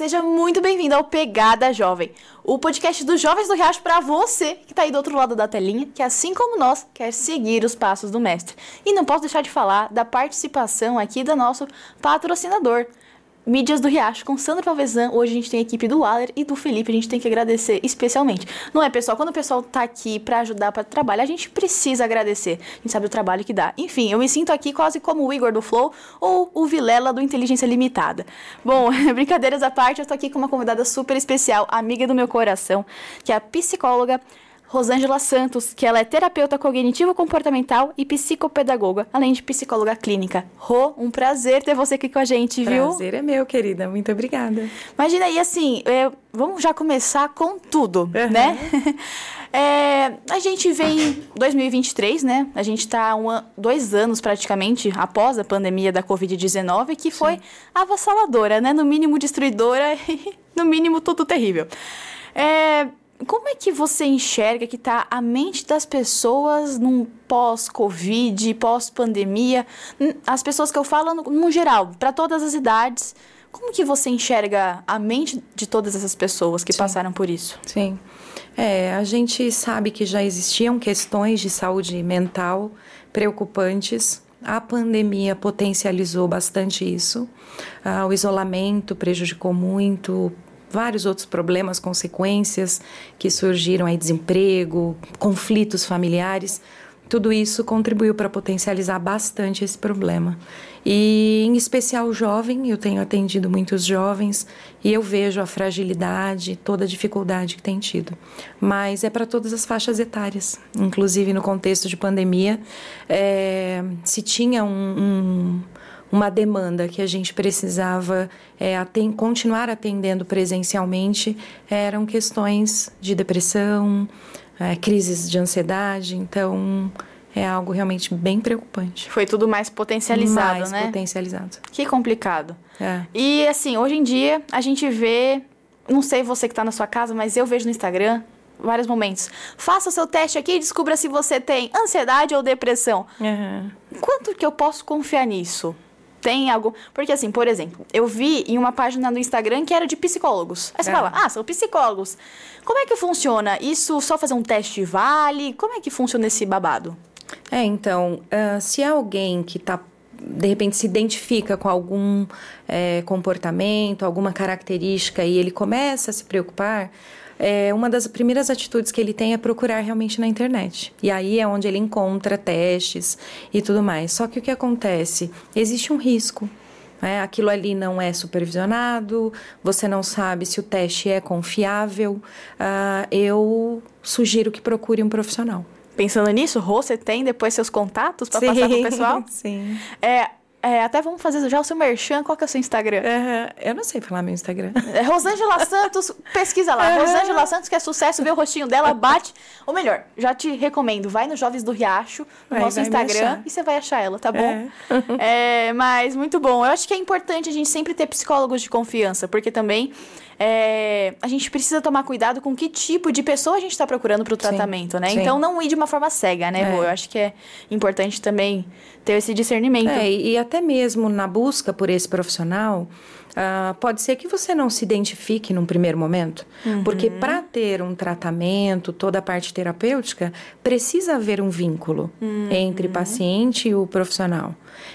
seja muito bem-vindo ao Pegada Jovem, o podcast dos jovens do Riacho para você que está aí do outro lado da telinha, que assim como nós, quer seguir os passos do mestre. E não posso deixar de falar da participação aqui do nosso patrocinador, Mídias do Riacho, com Sandra Palvezan. Hoje a gente tem a equipe do Waller e do Felipe, a gente tem que agradecer especialmente. Não é, pessoal? Quando o pessoal tá aqui para ajudar para trabalhar, a gente precisa agradecer. A gente sabe o trabalho que dá. Enfim, eu me sinto aqui quase como o Igor do Flow ou o Vilela do Inteligência Limitada. Bom, brincadeiras à parte, eu tô aqui com uma convidada super especial, amiga do meu coração, que é a psicóloga Rosângela Santos, que ela é terapeuta cognitivo-comportamental e psicopedagoga, além de psicóloga clínica. Rô, um prazer ter você aqui com a gente, viu? Prazer é meu, querida. Muito obrigada. Imagina aí, assim, é, vamos já começar com tudo, uhum. né? É, a gente vem em 2023, né? A gente está dois anos praticamente após a pandemia da Covid-19, que foi Sim. avassaladora, né? No mínimo destruidora e no mínimo tudo terrível. É, como é que você enxerga que está a mente das pessoas num pós-Covid, pós-pandemia? As pessoas que eu falo no, no geral, para todas as idades. Como que você enxerga a mente de todas essas pessoas que Sim. passaram por isso? Sim. É, a gente sabe que já existiam questões de saúde mental preocupantes. A pandemia potencializou bastante isso. Ah, o isolamento prejudicou muito, vários outros problemas, consequências que surgiram aí, desemprego, conflitos familiares. Tudo isso contribuiu para potencializar bastante esse problema. E, em especial, o jovem, eu tenho atendido muitos jovens e eu vejo a fragilidade, toda a dificuldade que tem tido. Mas é para todas as faixas etárias. Inclusive, no contexto de pandemia, é, se tinha um, um uma demanda que a gente precisava é, aten continuar atendendo presencialmente eram questões de depressão, é, crises de ansiedade. Então, é algo realmente bem preocupante. Foi tudo mais potencializado, mais né? Mais potencializado. Que complicado. É. E assim, hoje em dia a gente vê, não sei você que está na sua casa, mas eu vejo no Instagram vários momentos. Faça o seu teste aqui e descubra se você tem ansiedade ou depressão. Uhum. Quanto que eu posso confiar nisso? Tem algo. Porque, assim, por exemplo, eu vi em uma página no Instagram que era de psicólogos. Aí você é. fala, ah, são psicólogos. Como é que funciona? Isso só fazer um teste vale? Como é que funciona esse babado? É, então, uh, se é alguém que está de repente se identifica com algum é, comportamento, alguma característica e ele começa a se preocupar, é, uma das primeiras atitudes que ele tem é procurar realmente na internet. E aí é onde ele encontra testes e tudo mais. Só que o que acontece? Existe um risco. Né? Aquilo ali não é supervisionado, você não sabe se o teste é confiável. Uh, eu sugiro que procure um profissional. Pensando nisso, Rô, você tem depois seus contatos para passar para o pessoal? Sim. É, é, até vamos fazer já o seu merchan. Qual que é o seu Instagram? Uhum. Eu não sei falar meu Instagram. É Rosângela Santos, pesquisa lá. Uhum. Rosângela Santos, que é sucesso, vê o rostinho dela, bate. Ou melhor, já te recomendo, vai no Jovens do Riacho, no vai, nosso vai Instagram, e você vai achar ela, tá bom? É. é, mas muito bom. Eu acho que é importante a gente sempre ter psicólogos de confiança, porque também é, a gente precisa tomar cuidado com que tipo de pessoa a gente está procurando para o tratamento, né? Sim. Então, não ir de uma forma cega, né, é. Eu acho que é importante também ter esse discernimento. É, e até mesmo na busca por esse profissional, Uh, pode ser que você não se identifique num primeiro momento, uhum. porque para ter um tratamento, toda a parte terapêutica, precisa haver um vínculo uhum. entre paciente e o profissional.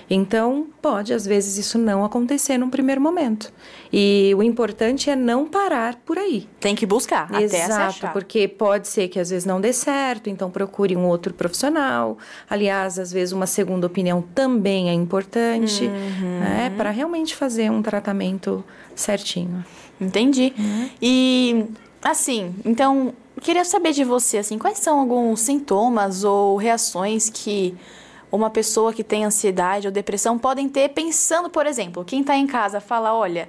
Então, pode às vezes isso não acontecer num primeiro momento. E o importante é não parar por aí. Tem que buscar Exato, até porque pode ser que às vezes não dê certo, então procure um outro profissional. Aliás, às vezes uma segunda opinião também é importante, uhum. né, para realmente fazer um tratamento certinho. Entendi. Uhum. E assim, então, queria saber de você assim, quais são alguns sintomas ou reações que uma pessoa que tem ansiedade ou depressão podem ter pensando, por exemplo, quem está em casa fala, olha,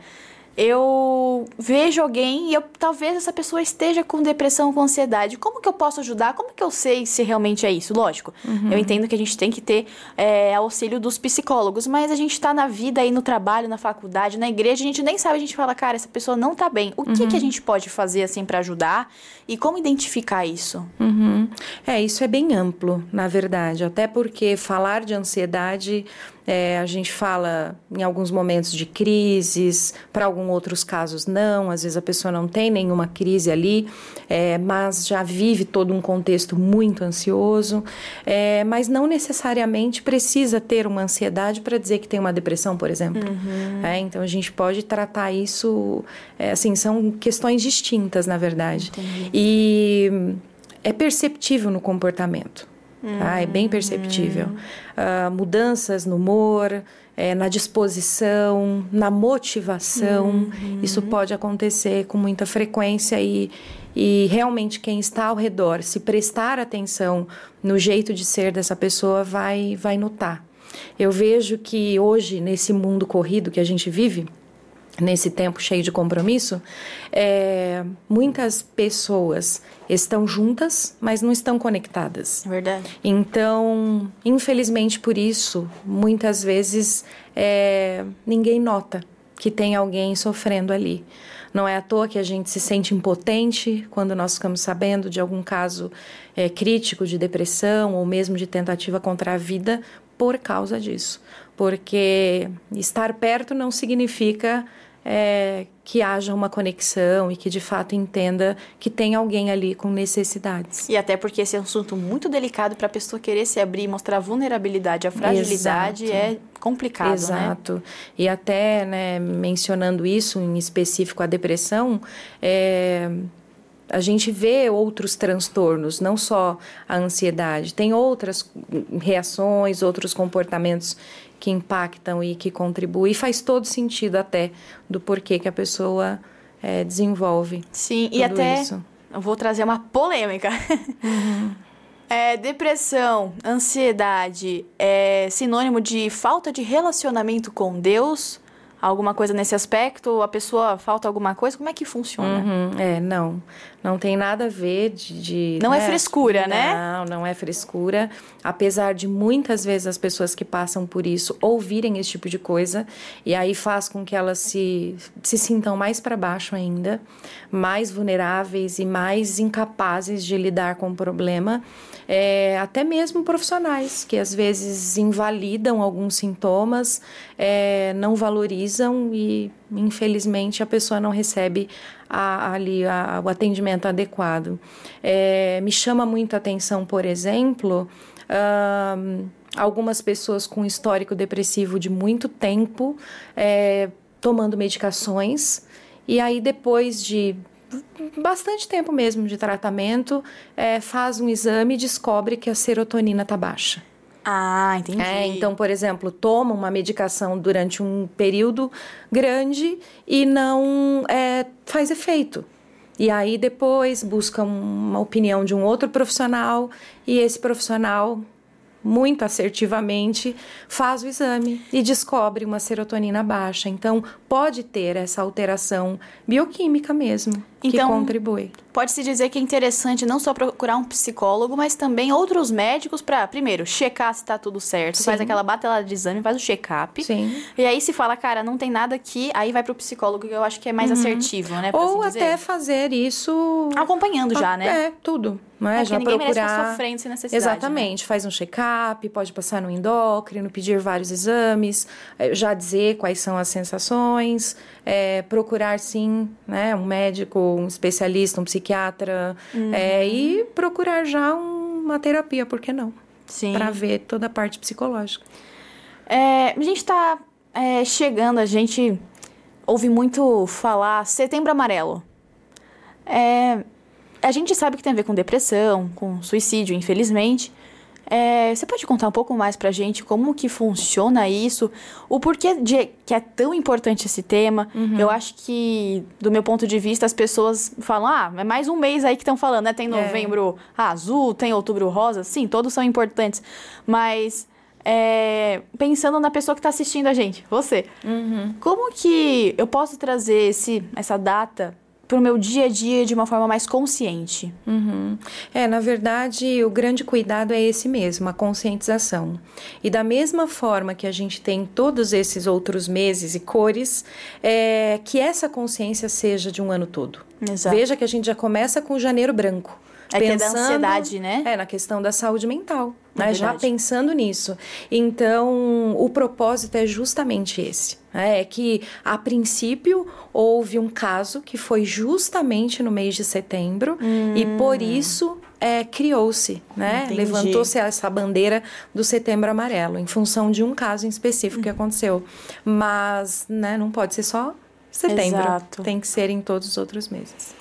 eu vejo alguém e eu, talvez essa pessoa esteja com depressão, com ansiedade. Como que eu posso ajudar? Como que eu sei se realmente é isso? Lógico, uhum. eu entendo que a gente tem que ter é, auxílio dos psicólogos, mas a gente está na vida aí, no trabalho, na faculdade, na igreja, a gente nem sabe, a gente fala, cara, essa pessoa não está bem. O uhum. que, que a gente pode fazer assim para ajudar e como identificar isso? Uhum. É, isso é bem amplo, na verdade, até porque falar de ansiedade é, a gente fala em alguns momentos de crises, para alguns outros casos não. Às vezes a pessoa não tem nenhuma crise ali, é, mas já vive todo um contexto muito ansioso. É, mas não necessariamente precisa ter uma ansiedade para dizer que tem uma depressão, por exemplo. Uhum. É, então a gente pode tratar isso, é, assim, são questões distintas, na verdade. Entendi. E é perceptível no comportamento. Tá? É bem perceptível. Uh, mudanças no humor, é, na disposição, na motivação. Uhum. Isso pode acontecer com muita frequência e, e realmente quem está ao redor, se prestar atenção no jeito de ser dessa pessoa, vai, vai notar. Eu vejo que hoje, nesse mundo corrido que a gente vive, nesse tempo cheio de compromisso, é, muitas pessoas estão juntas, mas não estão conectadas. Verdade. Então, infelizmente por isso, muitas vezes é, ninguém nota que tem alguém sofrendo ali. Não é à toa que a gente se sente impotente quando nós ficamos sabendo de algum caso é, crítico de depressão ou mesmo de tentativa contra a vida por causa disso. Porque estar perto não significa é, que haja uma conexão e que de fato entenda que tem alguém ali com necessidades. E até porque esse é um assunto muito delicado para a pessoa querer se abrir e mostrar vulnerabilidade, a fragilidade Exato. é complicado, né? Exato. Né? E até, né, mencionando isso em específico a depressão, é, a gente vê outros transtornos, não só a ansiedade, tem outras reações, outros comportamentos que impactam e que contribuem. E faz todo sentido até do porquê que a pessoa é, desenvolve. Sim, e até isso. eu vou trazer uma polêmica. Uhum. É, depressão, ansiedade é sinônimo de falta de relacionamento com Deus alguma coisa nesse aspecto? A pessoa falta alguma coisa? Como é que funciona? Uhum, é, não. Não tem nada a ver de. de não é né? é frescura, não, né? Não, não é frescura. Apesar de muitas vezes as pessoas que passam por isso ouvirem esse tipo de coisa, e aí faz com que elas se, se sintam mais para baixo ainda, mais vulneráveis e mais incapazes de lidar com o problema. É, até mesmo profissionais que às vezes invalidam alguns sintomas, é, não valorizam e infelizmente a pessoa não recebe a, ali a, o atendimento adequado. É, me chama muito a atenção, por exemplo, algumas pessoas com histórico depressivo de muito tempo é, tomando medicações e aí depois de bastante tempo mesmo de tratamento, é, faz um exame e descobre que a serotonina está baixa. Ah, entendi. É, então, por exemplo, toma uma medicação durante um período grande e não é, faz efeito. E aí depois busca uma opinião de um outro profissional e esse profissional muito assertivamente faz o exame e descobre uma serotonina baixa. Então, pode ter essa alteração bioquímica mesmo então, que contribui. Pode-se dizer que é interessante não só procurar um psicólogo, mas também outros médicos para, primeiro, checar se está tudo certo. Sim. Faz aquela batelada de exame, faz o check-up. Sim. E aí se fala, cara, não tem nada aqui, aí vai pro psicólogo, que eu acho que é mais uhum. assertivo, né? Ou assim até fazer isso... Acompanhando já, né? É, tudo. Não é? é já ninguém procurar. sofrendo sem necessidade. Exatamente. Né? Faz um check-up, pode passar no endócrino, pedir vários exames, é, já dizer quais são as sensações, é, procurar sim, né, um médico, um especialista, um psiquiatra, uhum. é, e procurar já uma terapia, por que não? Sim. Para ver toda a parte psicológica. É, a gente está é, chegando, a gente ouve muito falar Setembro Amarelo. É, a gente sabe que tem a ver com depressão, com suicídio, infelizmente. É, você pode contar um pouco mais pra gente como que funciona isso, o porquê de que é tão importante esse tema? Uhum. Eu acho que, do meu ponto de vista, as pessoas falam, ah, é mais um mês aí que estão falando, né? Tem é. novembro é. azul, tem outubro rosa, sim, todos são importantes, mas... É, pensando na pessoa que está assistindo a gente, você. Uhum. Como que eu posso trazer esse, essa data para o meu dia a dia de uma forma mais consciente. Uhum. É, na verdade, o grande cuidado é esse mesmo, a conscientização. E da mesma forma que a gente tem todos esses outros meses e cores, é, que essa consciência seja de um ano todo. Exato. Veja que a gente já começa com janeiro branco. É pensando, que é da ansiedade, né? É, na questão da saúde mental. Né? Já pensando nisso. Então, o propósito é justamente esse. Né? É que, a princípio, houve um caso que foi justamente no mês de setembro, hum. e por isso é, criou-se, né? Levantou-se essa bandeira do Setembro Amarelo, em função de um caso em específico que aconteceu. Mas, né, não pode ser só setembro. Exato. Tem que ser em todos os outros meses.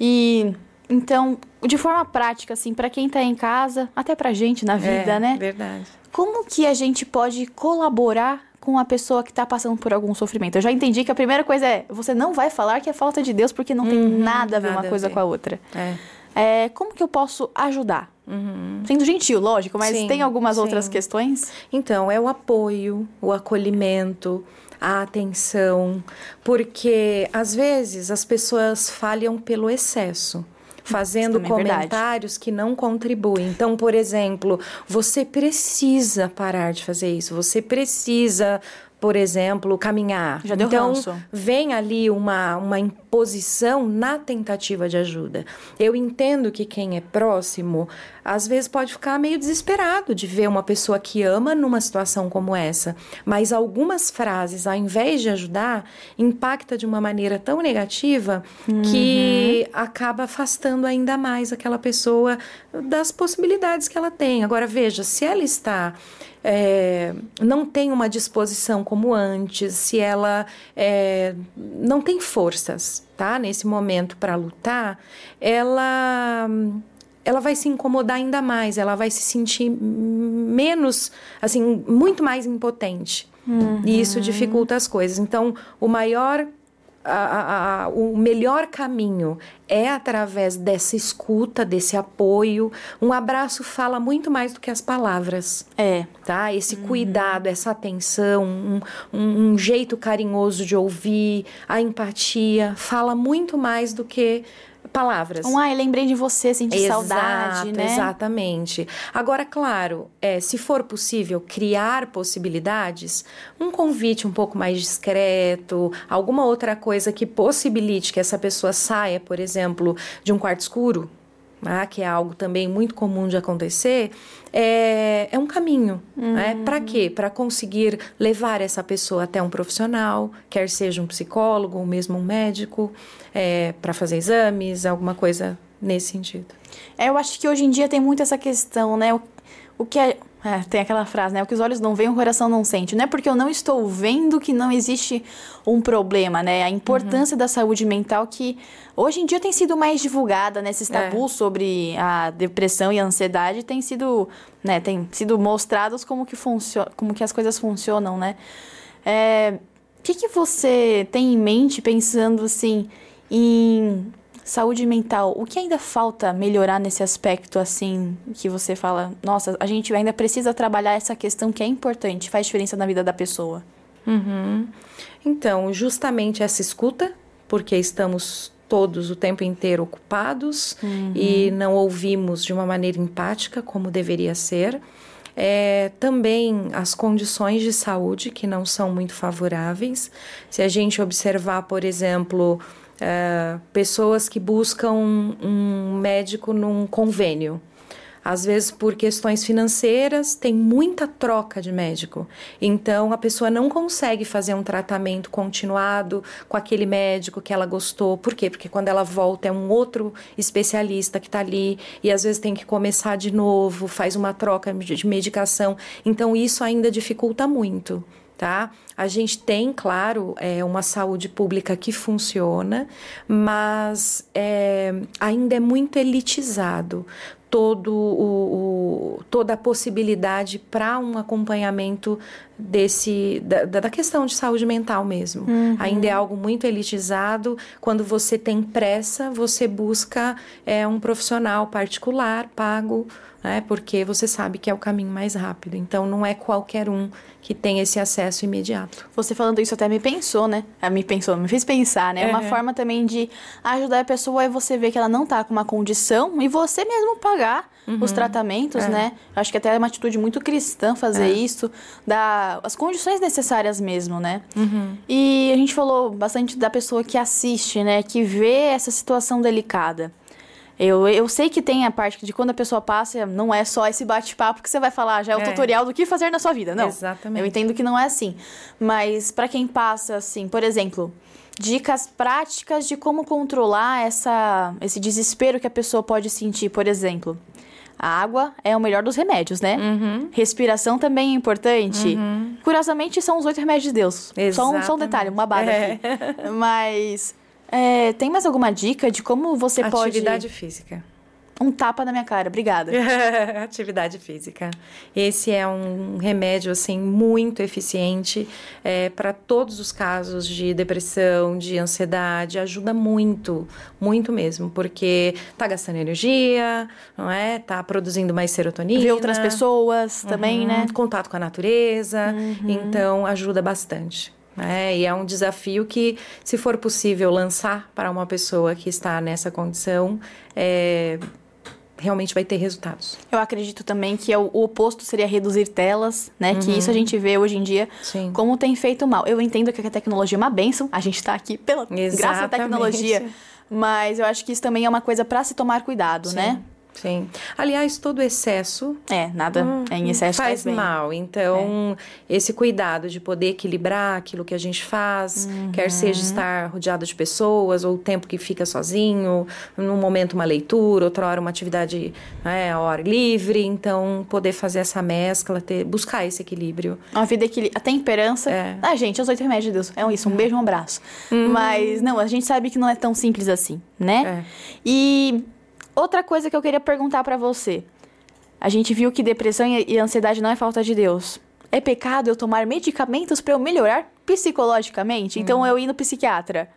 E então, de forma prática, assim, para quem está em casa, até pra gente na vida, é, né? Verdade. Como que a gente pode colaborar com a pessoa que está passando por algum sofrimento? Eu já entendi que a primeira coisa é, você não vai falar que é falta de Deus, porque não uhum, tem nada a ver nada uma coisa ver. com a outra. É. É, como que eu posso ajudar? Uhum. Sendo gentil, lógico, mas sim, tem algumas sim. outras questões? Então, é o apoio, o acolhimento, a atenção, porque às vezes as pessoas falham pelo excesso fazendo é comentários é que não contribuem. Então, por exemplo, você precisa parar de fazer isso, você precisa por exemplo, caminhar. Já deu então, ranço. vem ali uma, uma imposição na tentativa de ajuda. Eu entendo que quem é próximo, às vezes pode ficar meio desesperado de ver uma pessoa que ama numa situação como essa, mas algumas frases, ao invés de ajudar, impacta de uma maneira tão negativa uhum. que acaba afastando ainda mais aquela pessoa das possibilidades que ela tem. Agora, veja, se ela está é, não tem uma disposição como antes, se ela é, não tem forças, tá? Nesse momento para lutar, ela ela vai se incomodar ainda mais, ela vai se sentir menos, assim, muito mais impotente. Uhum. E isso dificulta as coisas. Então, o maior a, a, o melhor caminho é através dessa escuta, desse apoio. Um abraço fala muito mais do que as palavras. É. Tá? Esse uhum. cuidado, essa atenção, um, um, um, jeito carinhoso de ouvir, a empatia, fala muito mais do que palavras. Um, ai, lembrei de você, senti Exato, saudade, né? Exatamente. Agora, claro, é, se for possível criar possibilidades, um convite um pouco mais discreto, alguma outra coisa que possibilite que essa pessoa saia, por exemplo, de um quarto escuro, né, que é algo também muito comum de acontecer, é, é um caminho. Né? Uhum. Né? Para quê? Para conseguir levar essa pessoa até um profissional, quer seja um psicólogo ou mesmo um médico, é, para fazer exames, alguma coisa nesse sentido. É, eu acho que hoje em dia tem muito essa questão, né? O, o que é é, tem aquela frase, né? O que os olhos não veem, o coração não sente. Não é porque eu não estou vendo que não existe um problema, né? A importância uhum. da saúde mental que hoje em dia tem sido mais divulgada, né? Esses tabus é. sobre a depressão e a ansiedade têm sido, né? Tem sido mostrados como que, como que as coisas funcionam, né? É, o que, que você tem em mente pensando, assim, em Saúde mental, o que ainda falta melhorar nesse aspecto assim que você fala, nossa, a gente ainda precisa trabalhar essa questão que é importante, faz diferença na vida da pessoa? Uhum. Então, justamente essa escuta, porque estamos todos o tempo inteiro ocupados uhum. e não ouvimos de uma maneira empática como deveria ser. É, também as condições de saúde que não são muito favoráveis. Se a gente observar, por exemplo, é, pessoas que buscam um médico num convênio. Às vezes, por questões financeiras, tem muita troca de médico. Então, a pessoa não consegue fazer um tratamento continuado com aquele médico que ela gostou. Por quê? Porque quando ela volta, é um outro especialista que está ali e às vezes tem que começar de novo, faz uma troca de medicação. Então, isso ainda dificulta muito tá? A gente tem, claro, é, uma saúde pública que funciona, mas é, ainda é muito elitizado todo o, o toda a possibilidade para um acompanhamento desse da, da, questão de saúde mental mesmo. Uhum. Ainda é algo muito elitizado. Quando você tem pressa, você busca é, um profissional particular, pago, né? Porque você sabe que é o caminho mais rápido. Então não é qualquer um que tem esse acesso imediato. Você falando isso até me pensou, né? Ah, me pensou, me fez pensar, né? Uhum. Uma forma também de ajudar a pessoa é você ver que ela não tá com uma condição e você mesmo pagar uhum. os tratamentos, é. né? Acho que até é uma atitude muito cristã fazer é. isso, dar as condições necessárias mesmo, né? Uhum. E a gente falou bastante da pessoa que assiste, né? Que vê essa situação delicada. Eu, eu sei que tem a parte de quando a pessoa passa, não é só esse bate-papo que você vai falar, já é o É. tutorial do que fazer na sua vida, não. Exatamente. Eu entendo que não é assim. Mas pra quem passa, assim, por exemplo, dicas práticas de como controlar essa, esse desespero que a pessoa pode sentir, por exemplo. A água é o melhor dos remédios, né? Uhum. Respiração também é importante. Curiosamente, são os oito remédios de Deus. Só um, só um Exatamente. detalhe, uma bada É. aqui. Mas é, tem mais alguma dica de como você Atividade física. pode. Um tapa na minha cara, obrigada. Atividade física. Esse é um remédio assim muito eficiente para todos os casos de depressão, de ansiedade. Ajuda muito, muito mesmo, porque tá gastando energia, não é? Tá produzindo mais serotonina. Ver outras pessoas também, Uhum, né? Contato com a natureza. Então, ajuda bastante. Né? E é um desafio que, se for possível lançar para uma pessoa que está nessa condição, é, realmente vai ter resultados. Eu acredito também que é o, oposto seria reduzir telas, né? Que isso a gente vê hoje em dia Uhum. Sim. como tem feito mal. Eu entendo que a tecnologia é uma benção, a gente tá aqui pela graça à Exatamente. tecnologia, mas eu acho que isso também é uma coisa pra se tomar cuidado, né? Sim. Aliás, todo excesso É, nada é em excesso faz faz mal. Então, esse cuidado de poder equilibrar aquilo que a gente faz, quer seja estar rodeado de pessoas, ou o tempo que fica sozinho, num momento uma leitura, outra hora uma atividade né, ao ar livre. Então, poder fazer essa mescla, ter, buscar esse equilíbrio. Uma vida que a temperança. É. Ah, gente, os oito remédios de Deus. É isso, um beijo, um abraço. Mas não, a gente sabe que não é tão simples assim, né? É. E outra coisa que eu queria perguntar pra você. A gente viu que depressão e ansiedade não é falta de Deus. É pecado eu tomar medicamentos pra eu melhorar psicologicamente? Então eu ir no psiquiatra.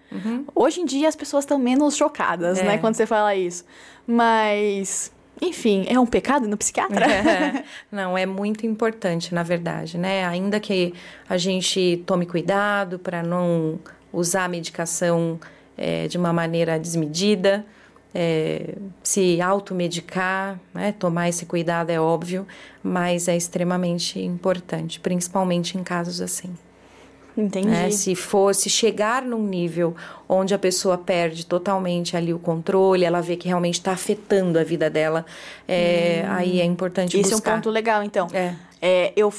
Hoje em dia as pessoas estão menos chocadas, É. né, quando você fala isso. Mas, enfim, é um pecado ir no psiquiatra? Não, é muito importante, na verdade, né? Ainda que a gente tome cuidado para não usar a medicação é, de uma maneira desmedida, é, se automedicar, né? tomar esse cuidado é óbvio, mas é extremamente importante, principalmente em casos assim. Entendi. né? Se fosse chegar num nível onde a pessoa perde totalmente ali o controle, ela vê que realmente está afetando a vida dela, é, aí é importante Isso buscar. é um ponto legal, então. É. É, eu.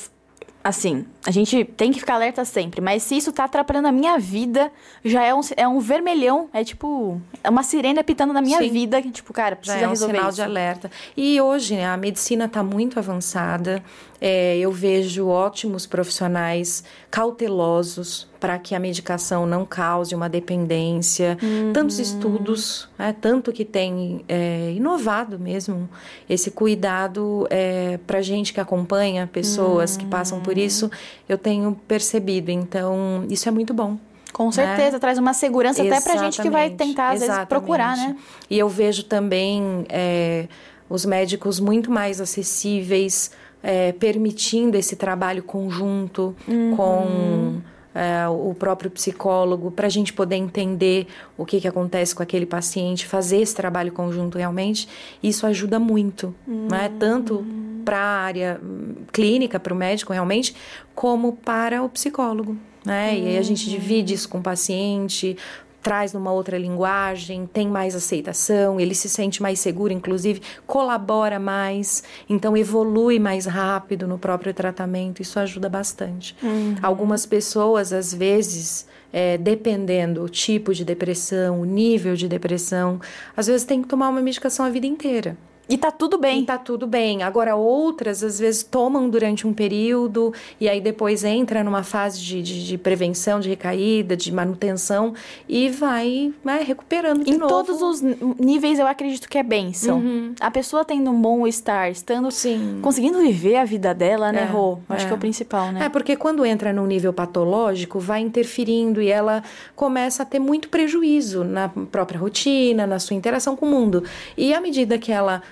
Assim, a gente tem que ficar alerta sempre, mas se isso tá atrapalhando a minha vida, já é um, é um vermelhão, é tipo. É uma sirene apitando na minha Sim. vida, que, tipo, cara, Já precisa é um resolver sinal isso. de alerta. E hoje né, a medicina está muito avançada. É, eu vejo ótimos profissionais cautelosos para que a medicação não cause uma dependência. Tantos estudos, né, tanto que tem é, inovado mesmo esse cuidado é, para gente que acompanha pessoas que passam por isso. Eu tenho percebido. Então, isso é muito bom. Com certeza, traz uma segurança até pra gente que vai Exatamente, tentar, às vezes, exatamente. procurar, né? E eu vejo também é, os médicos muito mais acessíveis, é, permitindo esse trabalho conjunto Uhum. com é, o próprio psicólogo, para a gente poder entender o que, que acontece com aquele paciente, fazer esse trabalho conjunto realmente. Isso ajuda muito, né? tanto para a área hum, clínica, para o médico realmente, como para o psicólogo. Né? E aí a gente divide isso com o paciente, traz numa outra linguagem, tem mais aceitação, ele se sente mais seguro, inclusive colabora mais, então evolui mais rápido no próprio tratamento, isso ajuda bastante. Algumas pessoas, às vezes, é, dependendo o tipo de depressão, o nível de depressão, às vezes tem que tomar uma medicação a vida inteira. E tá tudo E bem. tá tudo bem. Agora, outras, às vezes, tomam durante um período e aí depois entra numa fase de, de, de prevenção, de recaída, de manutenção e vai, vai recuperando de Em novo. todos os níveis eu acredito que é bênção. A pessoa tendo um bom estar, estando. Sim. Conseguindo viver a vida dela, né, É, Rô? Acho é. que é o principal, né? É, porque quando entra num nível patológico, vai interferindo e ela começa a ter muito prejuízo na própria rotina, na sua interação com o mundo. E à medida que ela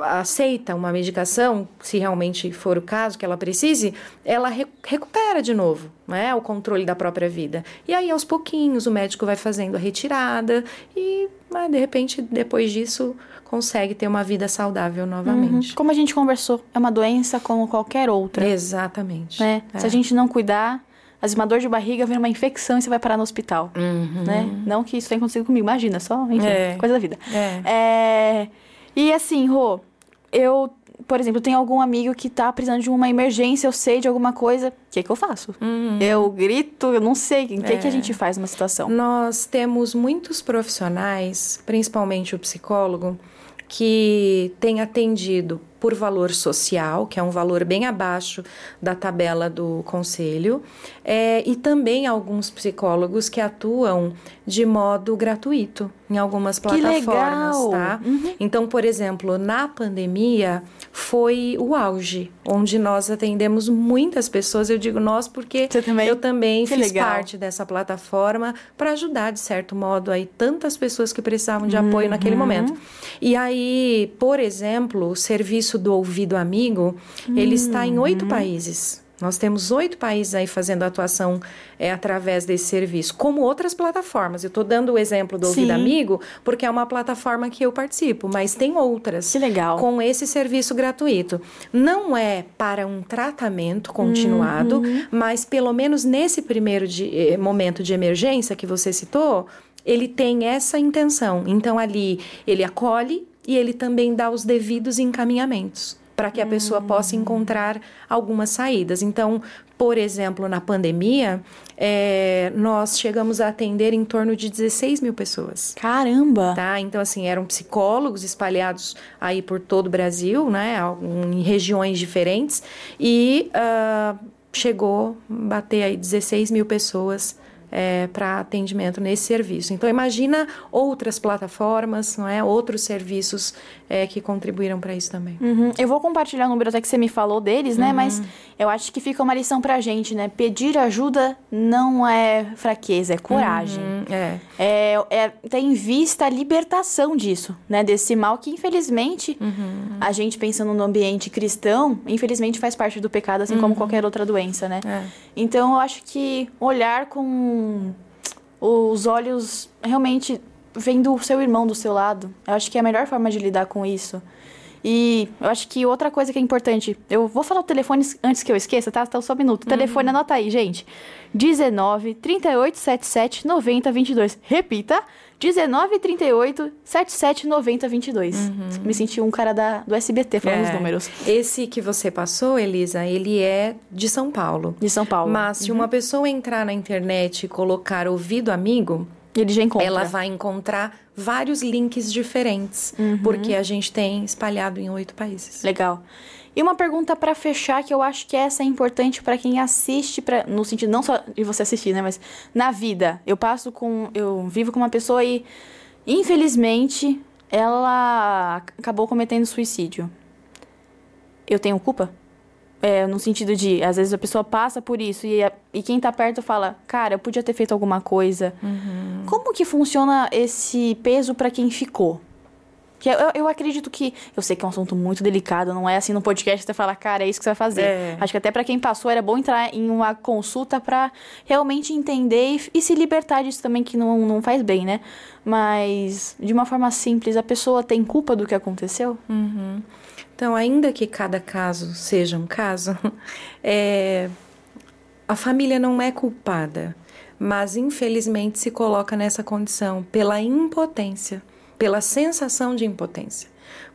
aceita uma medicação, se realmente for o caso que ela precise, ela re- recupera de novo né, o controle da própria vida. E aí, aos pouquinhos, o médico vai fazendo a retirada e, né, de repente, depois disso, consegue ter uma vida saudável novamente. Como a gente conversou, é uma doença como qualquer outra. Exatamente. né? É. Se a gente não cuidar, às vezes uma dor de barriga vira uma infecção e você vai parar no hospital, Uhum. né? Não que isso tenha acontecido comigo, imagina, só, enfim, É. coisa da vida. É. É, E assim, Rô, eu, por exemplo, tenho algum amigo que tá precisando de uma emergência, eu sei de alguma coisa, o que que eu faço? Eu grito, eu não sei, o que, que a Uhum. É. gente faz numa situação? Nós temos muitos profissionais, principalmente o psicólogo, que tem atendido por valor social, que é um valor bem abaixo da tabela do conselho, é, e também alguns psicólogos que atuam de modo gratuito em algumas plataformas, tá? Uhum. Então, por exemplo, na pandemia foi o auge, onde nós atendemos muitas pessoas. Eu digo nós porque também? eu também Que fiz legal. parte dessa plataforma para ajudar, de certo modo, aí tantas pessoas que precisavam de apoio Uhum. naquele momento. E aí, por exemplo, o serviço do ouvido amigo, ele está em Uhum. oito países. Nós temos oito países aí fazendo atuação é, através desse serviço, como outras plataformas. Eu estou dando o exemplo do Ouvido Sim. Amigo, porque é uma plataforma que eu participo, mas tem outras Que legal. com esse serviço gratuito. Não é para um tratamento continuado, Uhum. mas pelo menos nesse primeiro de- eh, momento de emergência que você citou, ele tem essa intenção. Então ali ele acolhe e ele também dá os devidos encaminhamentos para que a pessoa possa encontrar algumas saídas. Então, por exemplo, na pandemia, eh, nós chegamos a atender em torno de 16 mil pessoas. Caramba! Tá? Então, assim, eram psicólogos espalhados aí por todo o Brasil, né? Em regiões diferentes. E ah, chegou a bater aí 16 mil pessoas para atendimento nesse serviço. Então, imagina outras plataformas, não é? Outros serviços eh, que contribuíram para isso também. Uhum. Eu vou compartilhar o número até que você me falou deles, né? Uhum. Mas eu acho que fica uma lição pra gente, né? Pedir ajuda não é fraqueza, é coragem. Hum, é. É, é ter em vista a libertação disso, né? Desse mal que, infelizmente, Uhum. a gente pensando no ambiente cristão, infelizmente faz parte do pecado, assim como qualquer outra doença, né? É. Então eu acho que olhar com os olhos realmente vendo o seu irmão do seu lado, eu acho que é a melhor forma de lidar com isso. E eu acho que outra coisa que é importante, eu vou falar o telefone antes que eu esqueça, tá? Então só um minuto. Telefone, anota aí, gente. 19 38 77 90 22. Repita. 19 38 77 90 22. Me senti um cara da, do SBT falando os É. números. Esse que você passou, Elisa, ele é de São Paulo. De São Paulo. Mas se uma pessoa entrar na internet e colocar ouvido amigo, Ele já encontra. ela vai encontrar vários links diferentes, porque a gente tem espalhado em oito países. Legal. E uma pergunta pra fechar que eu acho que essa é importante pra quem assiste, pra, no sentido não só de você assistir, né, mas na vida. Eu passo com, eu vivo com uma pessoa e infelizmente ela acabou cometendo suicídio. Eu tenho culpa? É, no sentido de, às vezes a pessoa passa por isso e, e quem tá perto fala, cara, eu podia ter feito alguma coisa. Como que funciona esse peso pra quem ficou? Que eu, eu acredito que. Eu sei que é um assunto muito delicado, não é assim no podcast você falar, cara, é isso que você vai fazer. É. Acho que até pra quem passou era bom entrar em uma consulta pra realmente entender e, e se libertar disso também, que não, não faz bem, né? Mas, de uma forma simples, a pessoa tem culpa do que aconteceu? Então, ainda que cada caso seja um caso, é, a família não é culpada, mas infelizmente se coloca nessa condição pela impotência, pela sensação de impotência.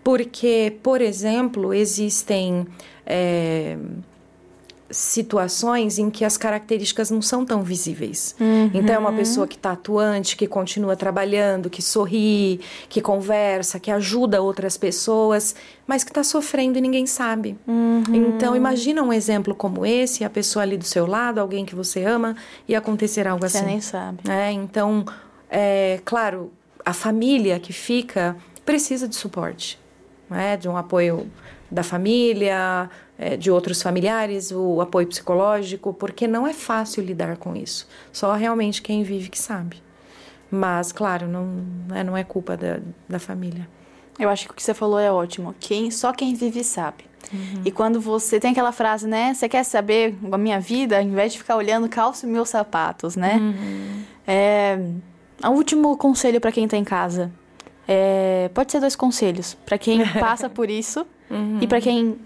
Porque, por exemplo, existem é, situações em que as características não são tão visíveis. Então, é uma pessoa que está atuante, que continua trabalhando, que sorri, que conversa, que ajuda outras pessoas, mas que está sofrendo e ninguém sabe. Então, imagina um exemplo como esse, a pessoa ali do seu lado, alguém que você ama, e acontecer algo Você assim. nem sabe. É, então, é, claro, a família que fica precisa de suporte, né? de um apoio da família, é, de outros familiares, o apoio psicológico, porque não é fácil lidar com isso. Só realmente quem vive que sabe. Mas, claro, não, né, não é culpa da, da família. Eu acho que o que você falou é ótimo. Quem, só quem vive sabe. E quando você tem aquela frase, né? Você quer saber a minha vida, ao invés de ficar olhando, calço meus sapatos, né? É, o último conselho pra quem tá em casa. É, pode ser dois conselhos. Pra quem passa por isso e pra quem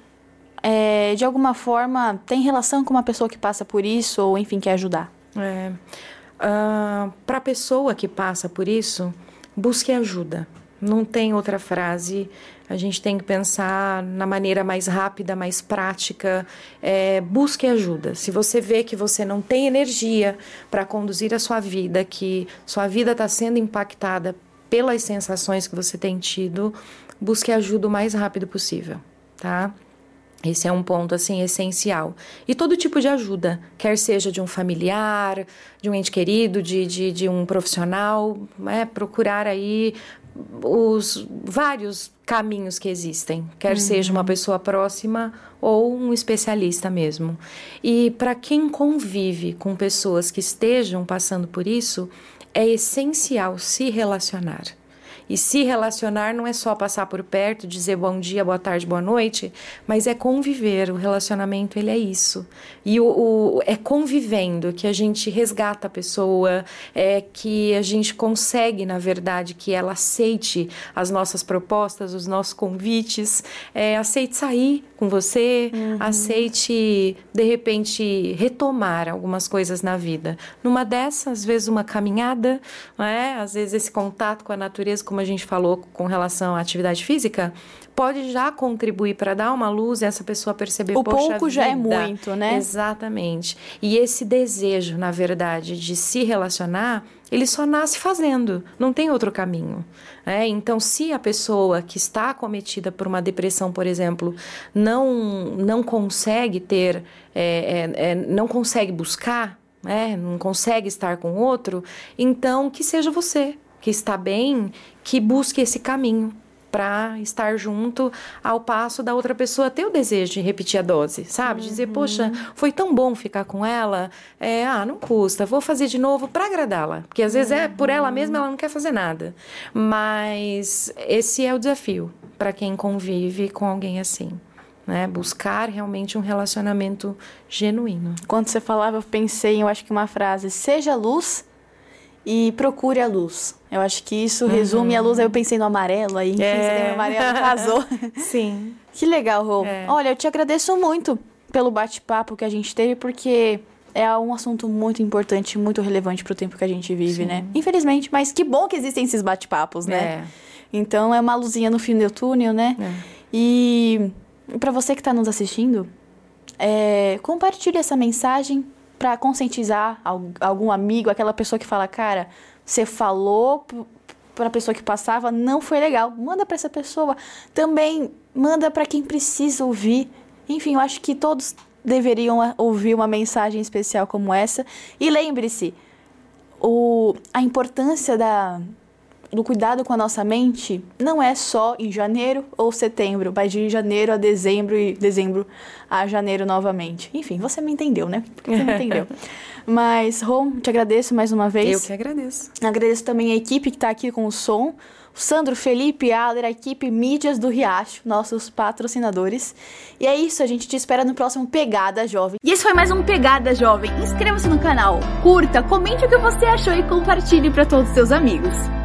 é, de alguma forma, tem relação com uma pessoa que passa por isso ou, enfim, quer ajudar? É, uh, ah, Para a pessoa que passa por isso, busque ajuda. Não tem outra frase. A gente tem que pensar na maneira mais rápida, mais prática. É, busque ajuda. Se você vê que você não tem energia para conduzir a sua vida, que sua vida está sendo impactada pelas sensações que você tem tido, busque ajuda o mais rápido possível, tá? Esse é um ponto assim essencial. E todo tipo de ajuda, quer seja de um familiar, de um ente querido, de, de, de um profissional, é, procurar aí os vários caminhos que existem, quer uhum. seja uma pessoa próxima ou um especialista mesmo. E para quem convive com pessoas que estejam passando por isso, é essencial se relacionar. E se relacionar não é só passar por perto, dizer bom dia, boa tarde, boa noite, mas é conviver. O relacionamento ele é isso. E o, o é convivendo que a gente resgata a pessoa, é que a gente consegue, na verdade, que ela aceite as nossas propostas, os nossos convites, é, aceite sair com você, uhum. aceite de repente retomar algumas coisas na vida. Numa dessas, às vezes uma caminhada, não é? Às vezes esse contato com a natureza, como a gente falou com relação à atividade física, pode já contribuir para dar uma luz e essa pessoa perceber o pouco vida. já é muito, né? Exatamente. E esse desejo, na verdade, de se relacionar, ele só nasce fazendo, não tem outro caminho. É, então, se a pessoa que está acometida por uma depressão, por exemplo, não, não consegue ter, é, é, é não consegue buscar, né, não consegue estar com outro, então que seja você que está bem, que busque esse caminho para estar junto ao passo da outra pessoa ter o desejo de repetir a dose, sabe? Dizer, uhum. poxa, foi tão bom ficar com ela, é, ah, não custa, vou fazer de novo para agradá-la, porque às vezes é por ela mesma ela não quer fazer nada, mas esse é o desafio para quem convive com alguém assim. Né, buscar realmente um relacionamento genuíno. Quando você falava, eu pensei, eu acho que uma frase: seja luz e procure a luz. Eu acho que isso uhum. resume a luz. Aí eu pensei no amarelo, aí enfim, é. você tem o amarelo, casou. Sim. Que legal, Rô. É. Olha, eu te agradeço muito pelo bate-papo que a gente teve, porque é um assunto muito importante, muito relevante para o tempo que a gente vive, Sim. né? Infelizmente, mas que bom que existem esses bate-papos, né? É. Então é uma luzinha no fim do túnel, né? É. E para você que está nos assistindo, é, compartilhe essa mensagem para conscientizar algum amigo, aquela pessoa que fala, cara, você falou para a pessoa que passava, não foi legal. Manda para essa pessoa. Também manda para quem precisa ouvir. Enfim, eu acho que todos deveriam ouvir uma mensagem especial como essa. E lembre-se, o, a importância da, do cuidado com a nossa mente não é só em janeiro ou setembro, mas de janeiro a dezembro e dezembro a janeiro novamente. Enfim, você me entendeu, né? Porque você me entendeu. Mas, Rom, te agradeço mais uma vez. Eu que agradeço. Agradeço também a equipe que está aqui com o som. O Sandro, Felipe, Aler, a equipe Mídias do Riacho, nossos patrocinadores. E é isso, a gente te espera no próximo Pegada Jovem. E esse foi mais um Pegada Jovem. Inscreva-se no canal, curta, comente o que você achou e compartilhe para todos os seus amigos.